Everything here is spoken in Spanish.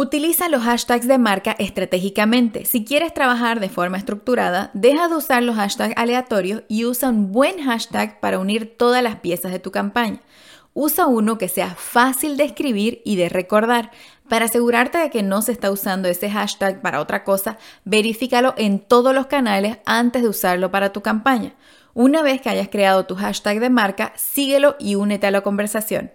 Utiliza los hashtags de marca estratégicamente. Si quieres trabajar de forma estructurada, deja de usar los hashtags aleatorios y usa un buen hashtag para unir todas las piezas de tu campaña. Usa uno que sea fácil de escribir y de recordar. Para asegurarte de que no se está usando ese hashtag para otra cosa, verifícalo en todos los canales antes de usarlo para tu campaña. Una vez que hayas creado tu hashtag de marca, síguelo y únete a la conversación.